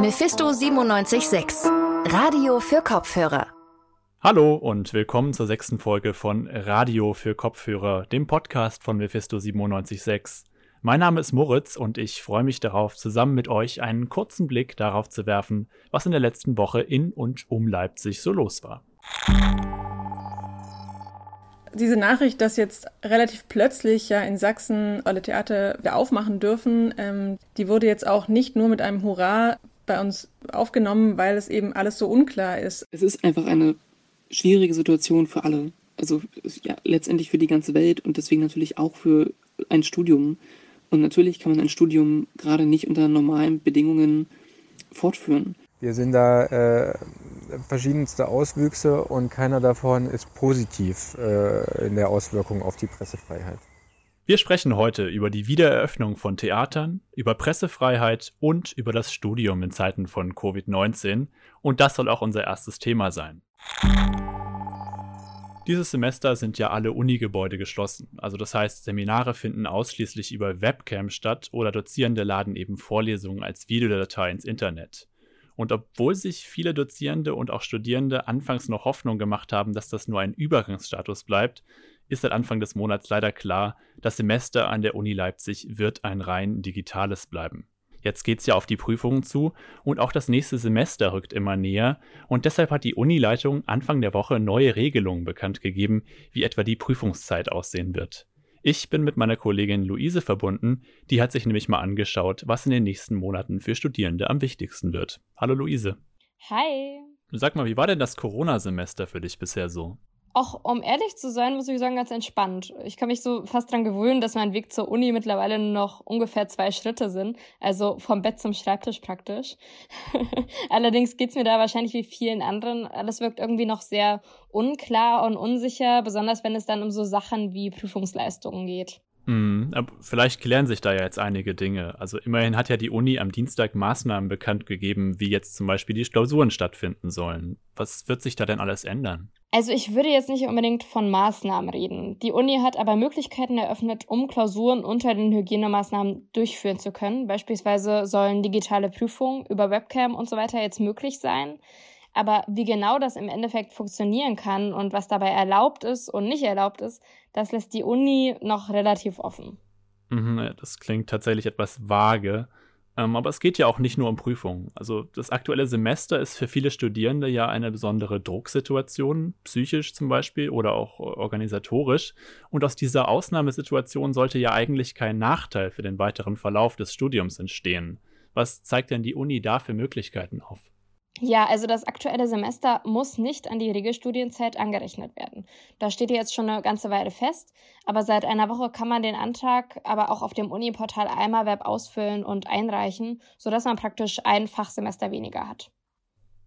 Mephisto 976, Radio für Kopfhörer. Hallo und willkommen zur sechsten Folge von Radio für Kopfhörer, dem Podcast von Mephisto 976. Mein Name ist Moritz und ich freue mich darauf, zusammen mit euch einen kurzen Blick darauf zu werfen, was in der letzten Woche in und um Leipzig so los war. Diese Nachricht, dass jetzt relativ plötzlich ja in Sachsen alle Theater wieder aufmachen dürfen, ähm, die wurde jetzt auch nicht nur mit einem Hurra bei uns aufgenommen, weil es eben alles so unklar ist. Es ist einfach eine schwierige Situation für alle. Also ja, letztendlich für die ganze Welt und deswegen natürlich auch für ein Studium. Und natürlich kann man ein Studium gerade nicht unter normalen Bedingungen fortführen. Wir sehen da äh, verschiedenste Auswüchse und keiner davon ist positiv äh, in der Auswirkung auf die Pressefreiheit. Wir sprechen heute über die Wiedereröffnung von Theatern, über Pressefreiheit und über das Studium in Zeiten von Covid-19 und das soll auch unser erstes Thema sein. Dieses Semester sind ja alle Unigebäude geschlossen, also das heißt, Seminare finden ausschließlich über Webcam statt oder Dozierende laden eben Vorlesungen als Videodatei ins Internet. Und obwohl sich viele Dozierende und auch Studierende anfangs noch Hoffnung gemacht haben, dass das nur ein Übergangsstatus bleibt, ist seit Anfang des Monats leider klar, das Semester an der Uni Leipzig wird ein rein digitales bleiben. Jetzt geht's ja auf die Prüfungen zu und auch das nächste Semester rückt immer näher und deshalb hat die Unileitung Anfang der Woche neue Regelungen bekannt gegeben, wie etwa die Prüfungszeit aussehen wird. Ich bin mit meiner Kollegin Luise verbunden, die hat sich nämlich mal angeschaut, was in den nächsten Monaten für Studierende am wichtigsten wird. Hallo Luise. Hi. Sag mal, wie war denn das Corona-Semester für dich bisher so? Auch um ehrlich zu sein, muss ich sagen, ganz entspannt. Ich kann mich so fast dran gewöhnen, dass mein Weg zur Uni mittlerweile noch ungefähr zwei Schritte sind. Also vom Bett zum Schreibtisch praktisch. Allerdings geht's mir da wahrscheinlich wie vielen anderen. Alles wirkt irgendwie noch sehr unklar und unsicher, besonders wenn es dann um so Sachen wie Prüfungsleistungen geht. Mhm, vielleicht klären sich da ja jetzt einige Dinge. Also immerhin hat ja die Uni am Dienstag Maßnahmen bekannt gegeben, wie jetzt zum Beispiel die Klausuren stattfinden sollen. Was wird sich da denn alles ändern? Also ich würde jetzt nicht unbedingt von Maßnahmen reden. Die Uni hat aber Möglichkeiten eröffnet, um Klausuren unter den Hygienemaßnahmen durchführen zu können. Beispielsweise sollen digitale Prüfungen über Webcam und so weiter jetzt möglich sein. Aber wie genau das im Endeffekt funktionieren kann und was dabei erlaubt ist und nicht erlaubt ist, das lässt die Uni noch relativ offen. Mhm, das klingt tatsächlich etwas vage. Ähm, aber es geht ja auch nicht nur um Prüfungen. Also das aktuelle Semester ist für viele Studierende ja eine besondere Drucksituation, psychisch zum Beispiel oder auch organisatorisch. Und aus dieser Ausnahmesituation sollte ja eigentlich kein Nachteil für den weiteren Verlauf des Studiums entstehen. Was zeigt denn die Uni da für Möglichkeiten auf? Ja, also das aktuelle Semester muss nicht an die Regelstudienzeit angerechnet werden. Das steht jetzt schon eine ganze Weile fest, aber seit einer Woche kann man den Antrag aber auch auf dem Uni-Portal Eimerweb ausfüllen und einreichen, sodass man praktisch ein Fachsemester weniger hat.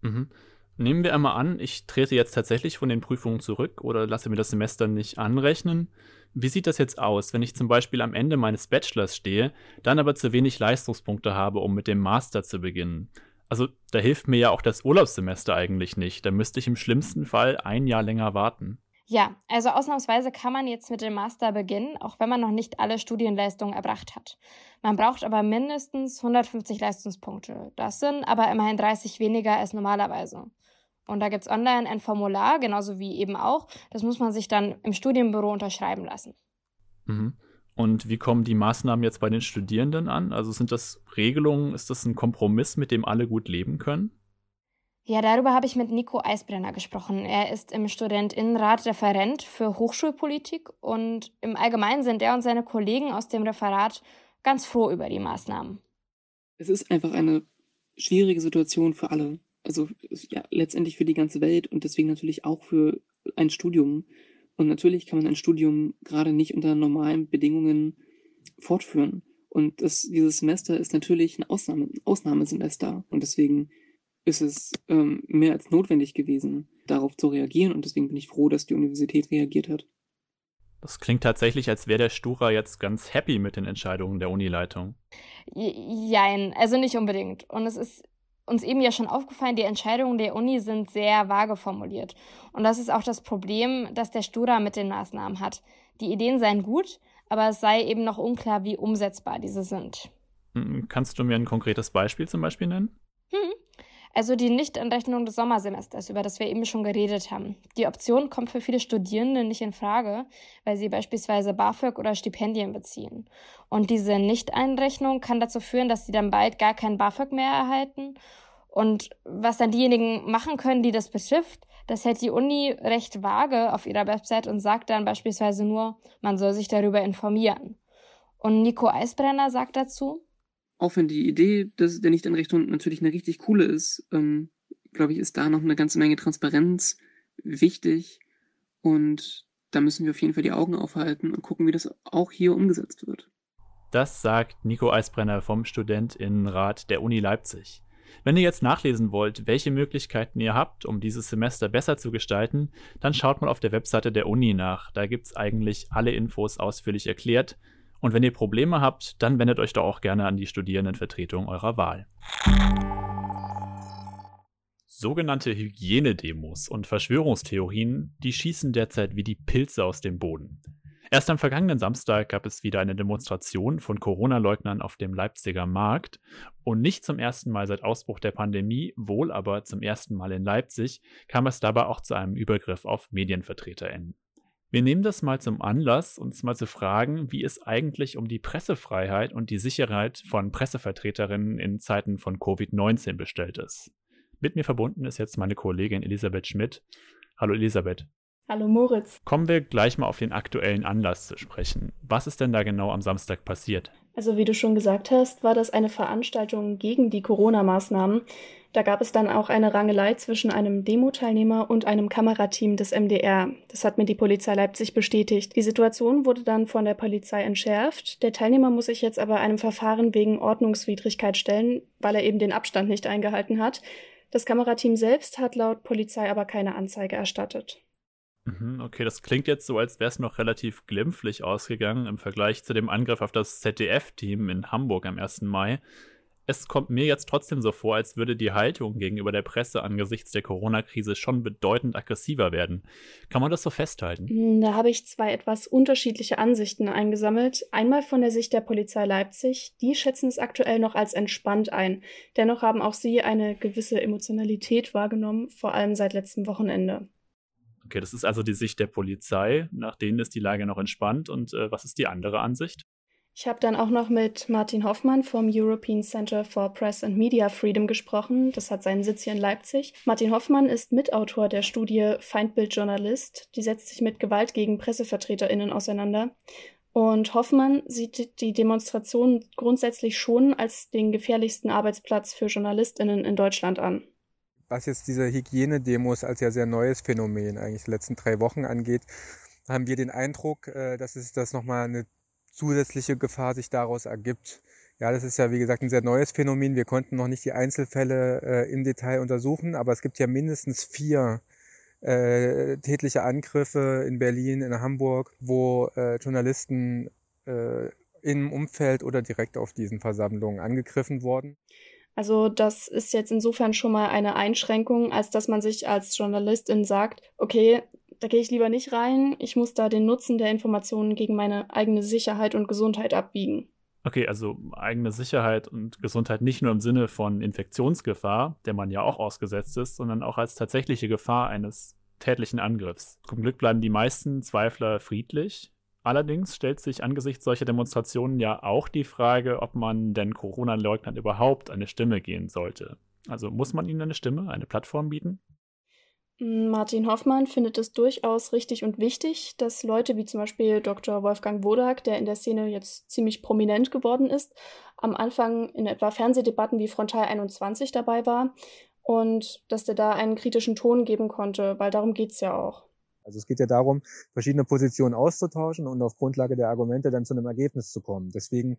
Mhm. Nehmen wir einmal an, ich trete jetzt tatsächlich von den Prüfungen zurück oder lasse mir das Semester nicht anrechnen. Wie sieht das jetzt aus, wenn ich zum Beispiel am Ende meines Bachelors stehe, dann aber zu wenig Leistungspunkte habe, um mit dem Master zu beginnen? Also da hilft mir ja auch das Urlaubssemester eigentlich nicht. Da müsste ich im schlimmsten Fall ein Jahr länger warten. Ja, also ausnahmsweise kann man jetzt mit dem Master beginnen, auch wenn man noch nicht alle Studienleistungen erbracht hat. Man braucht aber mindestens 150 Leistungspunkte. Das sind aber immerhin 30 weniger als normalerweise. Und da gibt es online ein Formular, genauso wie eben auch. Das muss man sich dann im Studienbüro unterschreiben lassen. Mhm. Und wie kommen die Maßnahmen jetzt bei den Studierenden an? Also sind das Regelungen, ist das ein Kompromiss, mit dem alle gut leben können? Ja, darüber habe ich mit Nico Eisbrenner gesprochen. Er ist im Studentinnenrat Referent für Hochschulpolitik und im Allgemeinen sind er und seine Kollegen aus dem Referat ganz froh über die Maßnahmen. Es ist einfach eine schwierige Situation für alle. Also ja, letztendlich für die ganze Welt und deswegen natürlich auch für ein Studium. Und natürlich kann man ein Studium gerade nicht unter normalen Bedingungen fortführen. Und das, dieses Semester ist natürlich ein Ausnahme, Ausnahmesemester. Und deswegen ist es ähm, mehr als notwendig gewesen, darauf zu reagieren. Und deswegen bin ich froh, dass die Universität reagiert hat. Das klingt tatsächlich, als wäre der Stura jetzt ganz happy mit den Entscheidungen der Unileitung. Jein, also nicht unbedingt. Und es ist uns eben ja schon aufgefallen, die Entscheidungen der Uni sind sehr vage formuliert. Und das ist auch das Problem, das der Stura mit den Maßnahmen hat. Die Ideen seien gut, aber es sei eben noch unklar, wie umsetzbar diese sind. Hm, kannst du mir ein konkretes Beispiel zum Beispiel nennen? Hm. Also die Nichtanrechnung des Sommersemesters, über das wir eben schon geredet haben. Die Option kommt für viele Studierende nicht in Frage, weil sie beispielsweise BAföG oder Stipendien beziehen. Und diese Nichteinrechnung kann dazu führen, dass sie dann bald gar kein BAföG mehr erhalten. Und was dann diejenigen machen können, die das betrifft, das hält die Uni recht vage auf ihrer Website und sagt dann beispielsweise nur, man soll sich darüber informieren. Und Nico Eisbrenner sagt dazu, auch wenn die Idee des, der Nichtanrechnung natürlich eine richtig coole ist, ähm, glaube ich, ist da noch eine ganze Menge Transparenz wichtig. Und da müssen wir auf jeden Fall die Augen aufhalten und gucken, wie das auch hier umgesetzt wird. Das sagt Nico Eisbrenner vom Studentinnenrat der Uni Leipzig. Wenn ihr jetzt nachlesen wollt, welche Möglichkeiten ihr habt, um dieses Semester besser zu gestalten, dann schaut mal auf der Webseite der Uni nach. Da gibt es eigentlich alle Infos ausführlich erklärt. Und wenn ihr Probleme habt, dann wendet euch doch auch gerne an die Studierendenvertretung eurer Wahl. Sogenannte Hygienedemos und Verschwörungstheorien, die schießen derzeit wie die Pilze aus dem Boden. Erst am vergangenen Samstag gab es wieder eine Demonstration von Corona-Leugnern auf dem Leipziger Markt und nicht zum ersten Mal seit Ausbruch der Pandemie, wohl aber zum ersten Mal in Leipzig, kam es dabei auch zu einem Übergriff auf MedienvertreterInnen. Wir nehmen das mal zum Anlass, uns mal zu fragen, wie es eigentlich um die Pressefreiheit und die Sicherheit von Pressevertreterinnen in Zeiten von Covid-19 bestellt ist. Mit mir verbunden ist jetzt meine Kollegin Elisabeth Schmidt. Hallo Elisabeth. Hallo Moritz. Kommen wir gleich mal auf den aktuellen Anlass zu sprechen. Was ist denn da genau am Samstag passiert? Also wie du schon gesagt hast, war das eine Veranstaltung gegen die Corona-Maßnahmen. Da gab es dann auch eine Rangelei zwischen einem Demo-Teilnehmer und einem Kamerateam des MDR. Das hat mir die Polizei Leipzig bestätigt. Die Situation wurde dann von der Polizei entschärft. Der Teilnehmer muss sich jetzt aber einem Verfahren wegen Ordnungswidrigkeit stellen, weil er eben den Abstand nicht eingehalten hat. Das Kamerateam selbst hat laut Polizei aber keine Anzeige erstattet. Mhm, okay, das klingt jetzt so, als wäre es noch relativ glimpflich ausgegangen im Vergleich zu dem Angriff auf das ZDF-Team in Hamburg am 1. Mai. Es kommt mir jetzt trotzdem so vor, als würde die Haltung gegenüber der Presse angesichts der Corona-Krise schon bedeutend aggressiver werden. Kann man das so festhalten? Hm, da habe ich zwei etwas unterschiedliche Ansichten eingesammelt. Einmal von der Sicht der Polizei Leipzig. Die schätzen es aktuell noch als entspannt ein. Dennoch haben auch sie eine gewisse Emotionalität wahrgenommen, vor allem seit letztem Wochenende. Okay, das ist also die Sicht der Polizei, nach denen ist die Lage noch entspannt. Und äh, was ist die andere Ansicht? Ich habe dann auch noch mit Martin Hoffmann vom European Center for Press and Media Freedom gesprochen. Das hat seinen Sitz hier in Leipzig. Martin Hoffmann ist Mitautor der Studie Feindbildjournalist. Die setzt sich mit Gewalt gegen PressevertreterInnen auseinander. Und Hoffmann sieht die Demonstration grundsätzlich schon als den gefährlichsten Arbeitsplatz für JournalistInnen in Deutschland an was jetzt diese Hygienedemos als ja sehr neues Phänomen eigentlich die letzten drei Wochen angeht, haben wir den Eindruck, äh, dass es das nochmal eine zusätzliche Gefahr sich daraus ergibt. Ja, das ist ja wie gesagt ein sehr neues Phänomen. Wir konnten noch nicht die Einzelfälle äh, im Detail untersuchen, aber es gibt ja mindestens vier äh, tätliche Angriffe in Berlin, in Hamburg, wo äh, Journalisten äh, im Umfeld oder direkt auf diesen Versammlungen angegriffen wurden. Also das ist jetzt insofern schon mal eine Einschränkung, als dass man sich als Journalistin sagt, okay, da gehe ich lieber nicht rein, ich muss da den Nutzen der Informationen gegen meine eigene Sicherheit und Gesundheit abbiegen. Okay, also eigene Sicherheit und Gesundheit nicht nur im Sinne von Infektionsgefahr, der man ja auch ausgesetzt ist, sondern auch als tatsächliche Gefahr eines tätlichen Angriffs. Zum Glück bleiben die meisten Zweifler friedlich. Allerdings stellt sich angesichts solcher Demonstrationen ja auch die Frage, ob man denn Corona-Leugnern überhaupt eine Stimme geben sollte. Also muss man ihnen eine Stimme, eine Plattform bieten? Martin Hoffmann findet es durchaus richtig und wichtig, dass Leute wie zum Beispiel Dr. Wolfgang Wodak, der in der Szene jetzt ziemlich prominent geworden ist, am Anfang in etwa Fernsehdebatten wie Frontal 21 dabei war und dass der da einen kritischen Ton geben konnte, weil darum geht es ja auch. Also es geht ja darum, verschiedene Positionen auszutauschen und auf Grundlage der Argumente dann zu einem Ergebnis zu kommen. Deswegen,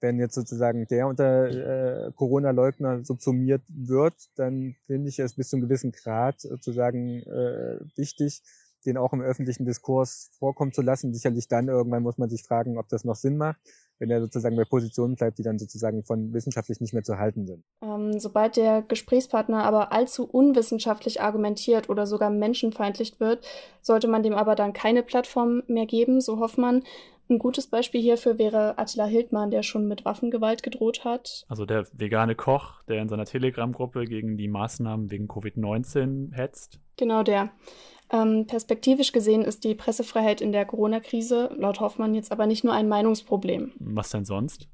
wenn jetzt sozusagen der unter äh, Corona-Leugner subsumiert wird, dann finde ich es bis zu einem gewissen Grad sozusagen äh, wichtig, den auch im öffentlichen Diskurs vorkommen zu lassen. Sicherlich dann irgendwann muss man sich fragen, ob das noch Sinn macht wenn er sozusagen bei Positionen bleibt, die dann sozusagen von wissenschaftlich nicht mehr zu halten sind. Ähm, sobald der Gesprächspartner aber allzu unwissenschaftlich argumentiert oder sogar menschenfeindlich wird, sollte man dem aber dann keine Plattform mehr geben, so Hoffmann, Ein gutes Beispiel hierfür wäre Attila Hildmann, der schon mit Waffengewalt gedroht hat. Also der vegane Koch, der in seiner Telegram-Gruppe gegen die Maßnahmen wegen Covid-19 hetzt. Genau der. Ähm, perspektivisch gesehen ist die Pressefreiheit in der Corona-Krise laut Hoffmann jetzt aber nicht nur ein Meinungsproblem. Was denn sonst?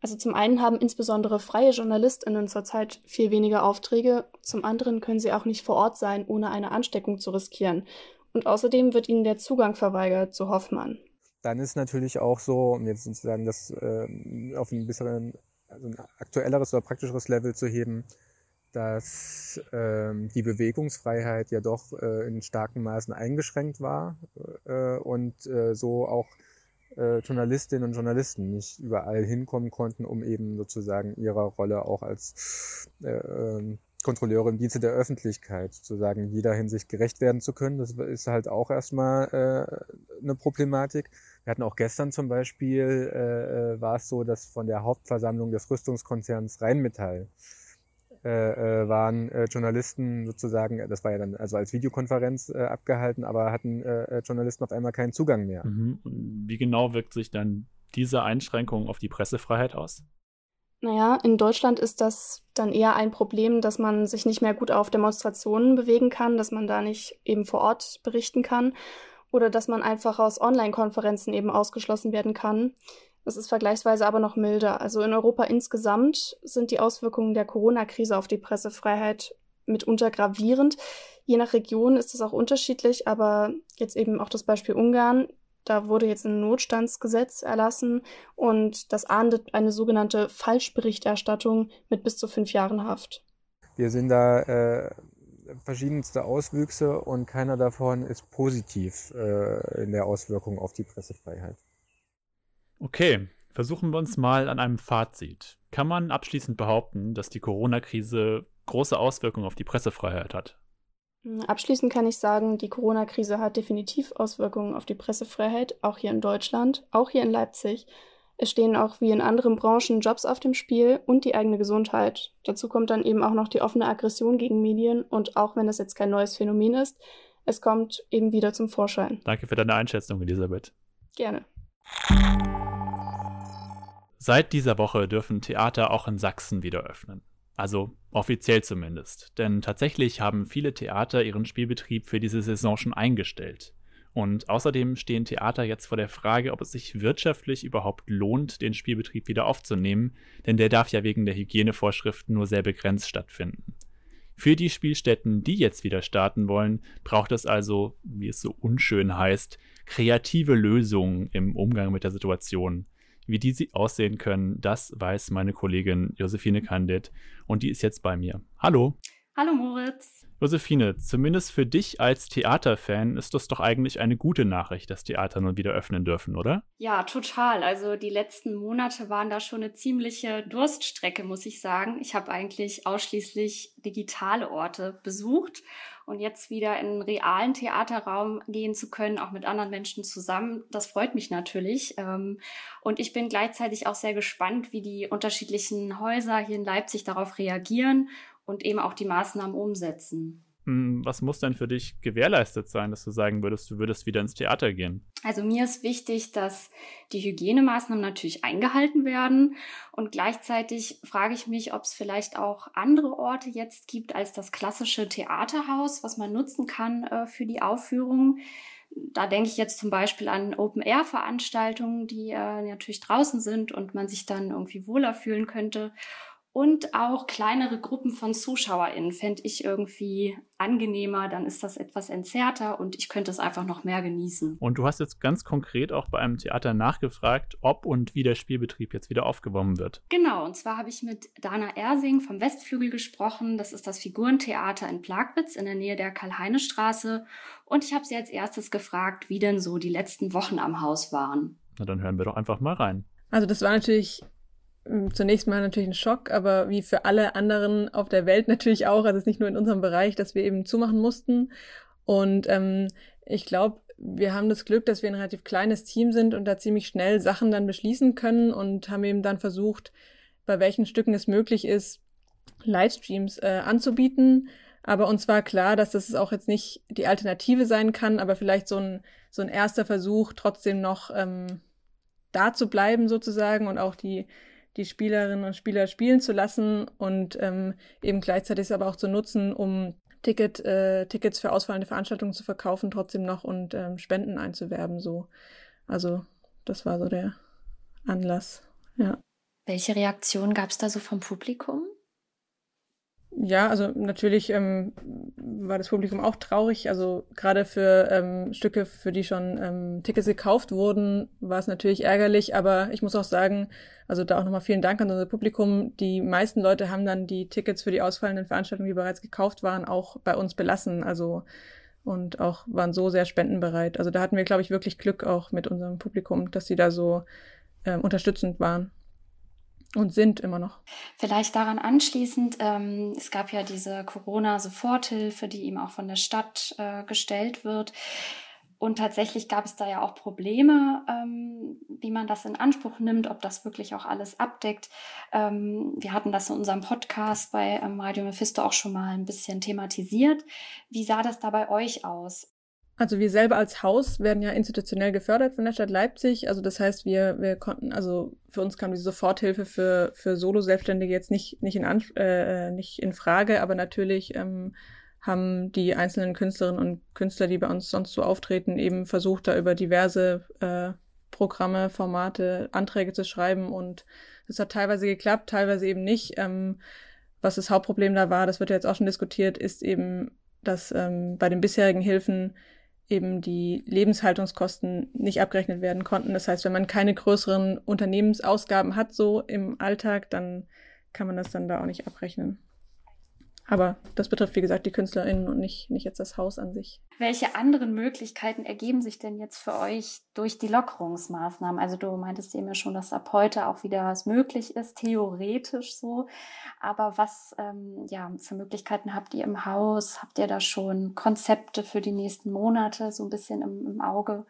Also zum einen haben insbesondere freie JournalistInnen zurzeit viel weniger Aufträge, zum anderen können sie auch nicht vor Ort sein, ohne eine Ansteckung zu riskieren. Und außerdem wird ihnen der Zugang verweigert, so Hoffmann. Dann ist natürlich auch so, um jetzt sozusagen das äh, auf ein bisschen also ein aktuelleres oder praktischeres Level zu heben, dass ähm, die Bewegungsfreiheit ja doch äh, in starken Maßen eingeschränkt war äh, und äh, so auch äh, Journalistinnen und Journalisten nicht überall hinkommen konnten, um eben sozusagen ihrer Rolle auch als äh, ähm, Kontrolleure im Dienste der Öffentlichkeit sozusagen jeder Hinsicht gerecht werden zu können. Das ist halt auch erstmal äh, eine Problematik. Wir hatten auch gestern zum Beispiel, äh, äh, war es so, dass von der Hauptversammlung des Rüstungskonzerns Rheinmetall äh, äh, waren äh, Journalisten sozusagen, das war ja dann also als Videokonferenz äh, abgehalten, aber hatten äh, Journalisten auf einmal keinen Zugang mehr. Mhm. Wie genau wirkt sich dann diese Einschränkung auf die Pressefreiheit aus? Naja, in Deutschland ist das dann eher ein Problem, dass man sich nicht mehr gut auf Demonstrationen bewegen kann, dass man da nicht eben vor Ort berichten kann oder dass man einfach aus Online-Konferenzen eben ausgeschlossen werden kann. Es ist vergleichsweise aber noch milder. Also in Europa insgesamt sind die Auswirkungen der Corona-Krise auf die Pressefreiheit mitunter gravierend. Je nach Region ist es auch unterschiedlich, aber jetzt eben auch das Beispiel Ungarn. Da wurde jetzt ein Notstandsgesetz erlassen und das ahndet eine sogenannte Falschberichterstattung mit bis zu fünf Jahren Haft. Wir sehen da äh, verschiedenste Auswüchse und keiner davon ist positiv äh, in der Auswirkung auf die Pressefreiheit. Okay, versuchen wir uns mal an einem Fazit. Kann man abschließend behaupten, dass die Corona-Krise große Auswirkungen auf die Pressefreiheit hat? Hm, abschließend kann ich sagen, die Corona-Krise hat definitiv Auswirkungen auf die Pressefreiheit, auch hier in Deutschland, auch hier in Leipzig. Es stehen auch wie in anderen Branchen Jobs auf dem Spiel und die eigene Gesundheit. Dazu kommt dann eben auch noch die offene Aggression gegen Medien und auch wenn das jetzt kein neues Phänomen ist, es kommt eben wieder zum Vorschein. Danke für deine Einschätzung, Elisabeth. Gerne. Seit dieser Woche dürfen Theater auch in Sachsen wieder öffnen. Also offiziell zumindest. Denn tatsächlich haben viele Theater ihren Spielbetrieb für diese Saison schon eingestellt. Und außerdem stehen Theater jetzt vor der Frage, ob es sich wirtschaftlich überhaupt lohnt, den Spielbetrieb wieder aufzunehmen, denn der darf ja wegen der Hygienevorschriften nur sehr begrenzt stattfinden. Für die Spielstätten, die jetzt wieder starten wollen, braucht es also, wie es so unschön heißt, kreative Lösungen im Umgang mit der Situation. Wie die sie aussehen können, das weiß meine Kollegin Josephine Kandit und die ist jetzt bei mir. Hallo. Hallo Moritz. Josephine, zumindest für dich als Theaterfan ist das doch eigentlich eine gute Nachricht, dass Theater nun wieder öffnen dürfen, oder? Ja, total. Also die letzten Monate waren da schon eine ziemliche Durststrecke, muss ich sagen. Ich habe eigentlich ausschließlich digitale Orte besucht und jetzt wieder in einen realen Theaterraum gehen zu können, auch mit anderen Menschen zusammen, das freut mich natürlich. Ähm, und ich bin gleichzeitig auch sehr gespannt, wie die unterschiedlichen Häuser hier in Leipzig darauf reagieren und eben auch die Maßnahmen umsetzen. Hm, was muss denn für dich gewährleistet sein, dass du sagen würdest, du würdest wieder ins Theater gehen? Also mir ist wichtig, dass die Hygienemaßnahmen natürlich eingehalten werden. Und gleichzeitig frage ich mich, ob es vielleicht auch andere Orte jetzt gibt als das klassische Theaterhaus, was man nutzen kann äh, für die Aufführung. Da denke ich jetzt zum Beispiel an Open-Air-Veranstaltungen, die äh, natürlich draußen sind und man sich dann irgendwie wohler fühlen könnte und auch kleinere Gruppen von ZuschauerInnen fände ich irgendwie angenehmer, dann ist das etwas entzerrter und ich könnte es einfach noch mehr genießen. Und du hast jetzt ganz konkret auch bei einem Theater nachgefragt, ob und wie der Spielbetrieb jetzt wieder aufgenommen wird. Genau, und zwar habe ich mit Dana Ersing vom Westflügel gesprochen. Das ist das Figurentheater in Plagwitz in der Nähe der Karl-Heine-Straße. Und ich habe sie als erstes gefragt, wie denn so die letzten Wochen am Haus waren. Na, dann hören wir doch einfach mal rein. Also das war natürlich zunächst mal natürlich ein Schock, aber wie für alle anderen auf der Welt natürlich auch. Also es ist nicht nur in unserem Bereich, dass wir eben zumachen mussten. Und ähm, ich glaube, wir haben das Glück, dass wir ein relativ kleines Team sind und da ziemlich schnell Sachen dann beschließen können und haben eben dann versucht, bei welchen Stücken es möglich ist, Livestreams äh, anzubieten. Aber uns war klar, dass das auch jetzt nicht die Alternative sein kann, aber vielleicht so ein, so ein erster Versuch, trotzdem noch ähm, da zu bleiben sozusagen und auch die, die Spielerinnen und Spieler spielen zu lassen und ähm, eben gleichzeitig aber auch zu nutzen, um Ticket, äh, Tickets für ausfallende Veranstaltungen zu verkaufen trotzdem noch und ähm, Spenden einzuwerben. So. Also das war so der Anlass. Ja. Welche Reaktion gab es da so vom Publikum? Ja, also natürlich ähm, war das Publikum auch traurig. Also gerade für ähm, Stücke, für die schon ähm, Tickets gekauft wurden, war es natürlich ärgerlich. Aber ich muss auch sagen, also da auch nochmal vielen Dank an unser Publikum. Die meisten Leute haben dann die Tickets für die ausfallenden Veranstaltungen, die bereits gekauft waren, auch bei uns belassen. Also und auch waren so sehr spendenbereit. Also da hatten wir, glaube ich, wirklich Glück auch mit unserem Publikum, dass sie da so ähm, unterstützend waren. Und sind immer noch. Vielleicht daran anschließend, ähm, es gab ja diese Corona-Soforthilfe, die ihm auch von der Stadt äh, gestellt wird. Und tatsächlich gab es da ja auch Probleme, ähm, wie man das in Anspruch nimmt, ob das wirklich auch alles abdeckt. Ähm, wir hatten das in unserem Podcast bei ähm, Radio Mephisto auch schon mal ein bisschen thematisiert. Wie sah das da bei euch aus? Also wir selber als Haus werden ja institutionell gefördert von der Stadt Leipzig. Also das heißt, wir, wir konnten, also für uns kam die Soforthilfe für, für Solo-Selbstständige jetzt nicht, nicht, in, äh, nicht in Frage, aber natürlich ähm, haben die einzelnen Künstlerinnen und Künstler, die bei uns sonst so auftreten, eben versucht, da über diverse äh, Programme, Formate, Anträge zu schreiben und das hat teilweise geklappt, teilweise eben nicht. Ähm, was das Hauptproblem da war, das wird ja jetzt auch schon diskutiert, ist eben, dass ähm, bei den bisherigen Hilfen eben die Lebenshaltungskosten nicht abgerechnet werden konnten. Das heißt, wenn man keine größeren Unternehmensausgaben hat, so im Alltag, dann kann man das dann da auch nicht abrechnen. Aber das betrifft, wie gesagt, die KünstlerInnen und nicht, nicht jetzt das Haus an sich. Welche anderen Möglichkeiten ergeben sich denn jetzt für euch durch die Lockerungsmaßnahmen? Also du meintest eben ja schon, dass ab heute auch wieder was möglich ist, theoretisch so. Aber was ähm, ja, für Möglichkeiten habt ihr im Haus? Habt ihr da schon Konzepte für die nächsten Monate so ein bisschen im, im Auge?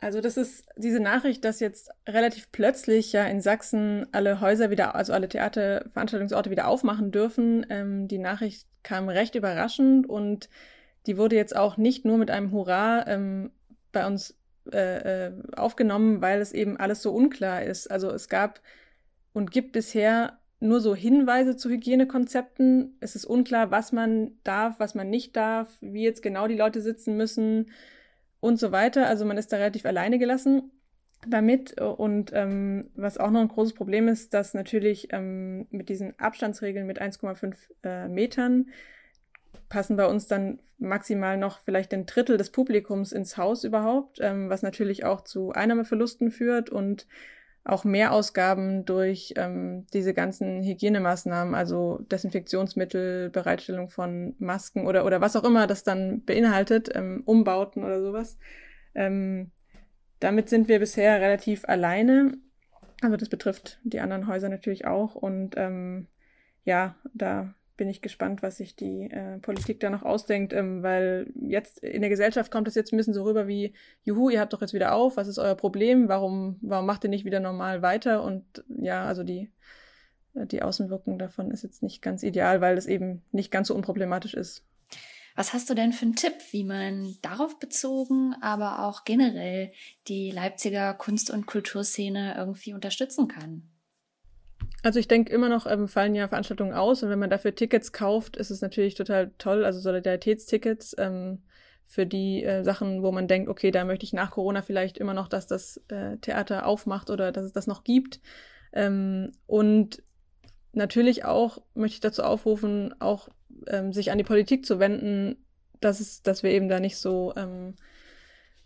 Also das ist diese Nachricht, dass jetzt relativ plötzlich ja in Sachsen alle Häuser wieder, also alle Theater, Veranstaltungsorte wieder aufmachen dürfen. Ähm, die Nachricht kam recht überraschend und die wurde jetzt auch nicht nur mit einem Hurra ähm, bei uns äh, äh, aufgenommen, weil es eben alles so unklar ist. Also es gab und gibt bisher nur so Hinweise zu Hygienekonzepten. Es ist unklar, was man darf, was man nicht darf, wie jetzt genau die Leute sitzen müssen und so weiter. Also man ist da relativ alleine gelassen damit. Und ähm, was auch noch ein großes Problem ist, dass natürlich ähm, mit diesen Abstandsregeln mit 1,5 äh, Metern passen bei uns dann maximal noch vielleicht ein Drittel des Publikums ins Haus überhaupt, ähm, was natürlich auch zu Einnahmeverlusten führt und auch Mehrausgaben durch ähm, diese ganzen Hygienemaßnahmen, also Desinfektionsmittel, Bereitstellung von Masken oder, oder was auch immer das dann beinhaltet, ähm, Umbauten oder sowas. Ähm, damit sind wir bisher relativ alleine. Also das betrifft die anderen Häuser natürlich auch. Und ähm, ja, da bin ich gespannt, was sich die äh, Politik da noch ausdenkt, ähm, weil jetzt in der Gesellschaft kommt es jetzt ein bisschen so rüber wie, juhu, ihr habt doch jetzt wieder auf, was ist euer Problem, warum, warum macht ihr nicht wieder normal weiter? Und ja, also die, die Außenwirkung davon ist jetzt nicht ganz ideal, weil es eben nicht ganz so unproblematisch ist. Was hast du denn für einen Tipp, wie man darauf bezogen, aber auch generell die Leipziger Kunst- und Kulturszene irgendwie unterstützen kann? Also ich denke immer noch ähm, fallen ja Veranstaltungen aus und wenn man dafür Tickets kauft, ist es natürlich total toll, also Solidaritätstickets ähm, für die äh, Sachen, wo man denkt, okay, da möchte ich nach Corona vielleicht immer noch, dass das äh, Theater aufmacht oder dass es das noch gibt. Ähm, und natürlich auch möchte ich dazu aufrufen, auch ähm, sich an die Politik zu wenden, dass es, dass wir eben da nicht so ähm,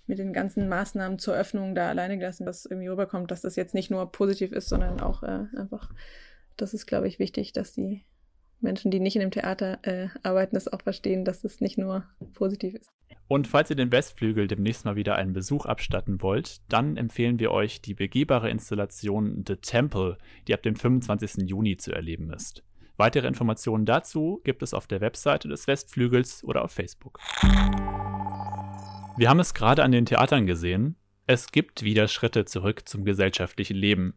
mit den ganzen Maßnahmen zur Öffnung da alleine gelassen, dass irgendwie rüberkommt, dass das jetzt nicht nur positiv ist, sondern auch äh, einfach, das ist, glaube ich, wichtig, dass die Menschen, die nicht in dem Theater äh, arbeiten, das auch verstehen, dass das nicht nur positiv ist. Und falls ihr den Westflügel demnächst mal wieder einen Besuch abstatten wollt, dann empfehlen wir euch die begehbare Installation The Temple, die ab dem 25. Juni zu erleben ist. Weitere Informationen dazu gibt es auf der Webseite des Westflügels oder auf Facebook. Wir haben es gerade an den Theatern gesehen. Es gibt wieder Schritte zurück zum gesellschaftlichen Leben.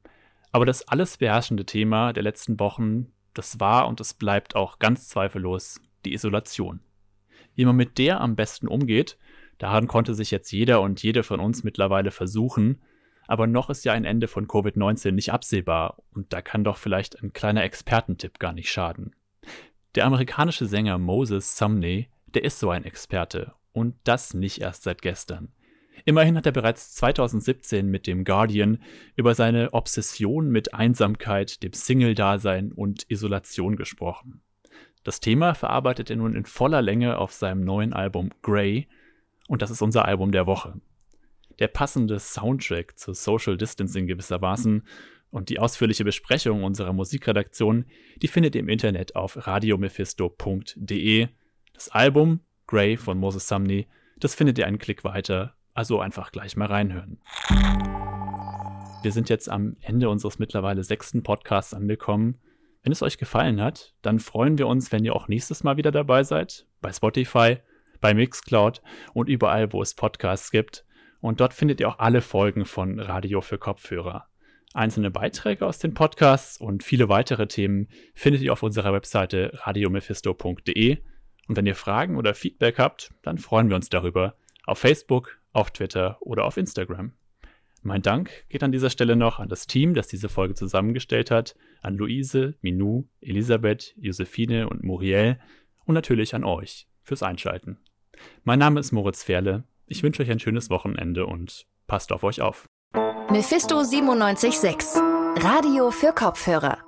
Aber das alles beherrschende Thema der letzten Wochen, das war und es bleibt auch ganz zweifellos die Isolation. Wie man mit der am besten umgeht, daran konnte sich jetzt jeder und jede von uns mittlerweile versuchen. Aber noch ist ja ein Ende von Covid-19 nicht absehbar und da kann doch vielleicht ein kleiner Expertentipp gar nicht schaden. Der amerikanische Sänger Moses Sumney, der ist so ein Experte und das nicht erst seit gestern. Immerhin hat er bereits 2017 mit dem Guardian über seine Obsession mit Einsamkeit, dem Single-Dasein und Isolation gesprochen. Das Thema verarbeitet er nun in voller Länge auf seinem neuen Album Grey und das ist unser Album der Woche. Der passende Soundtrack zu Social Distancing gewissermaßen und die ausführliche Besprechung unserer Musikredaktion, die findet ihr im Internet auf radiomephisto.de. Das Album Grey von Moses Sumney, das findet ihr einen Klick weiter, also einfach gleich mal reinhören. Wir sind jetzt am Ende unseres mittlerweile sechsten Podcasts angekommen. Wenn es euch gefallen hat, dann freuen wir uns, wenn ihr auch nächstes Mal wieder dabei seid. Bei Spotify, bei Mixcloud und überall, wo es Podcasts gibt. Und dort findet ihr auch alle Folgen von Radio für Kopfhörer. Einzelne Beiträge aus den Podcasts und viele weitere Themen findet ihr auf unserer Webseite radiomephisto.de. Und wenn ihr Fragen oder Feedback habt, dann freuen wir uns darüber. Auf Facebook, auf Twitter oder auf Instagram. Mein Dank geht an dieser Stelle noch an das Team, das diese Folge zusammengestellt hat, an Luise, Minou, Elisabeth, Josephine und Muriel und natürlich an euch fürs Einschalten. Mein Name ist Moritz Ferle. Ich wünsche euch ein schönes Wochenende und passt auf euch auf. Mephisto 976 Radio für Kopfhörer.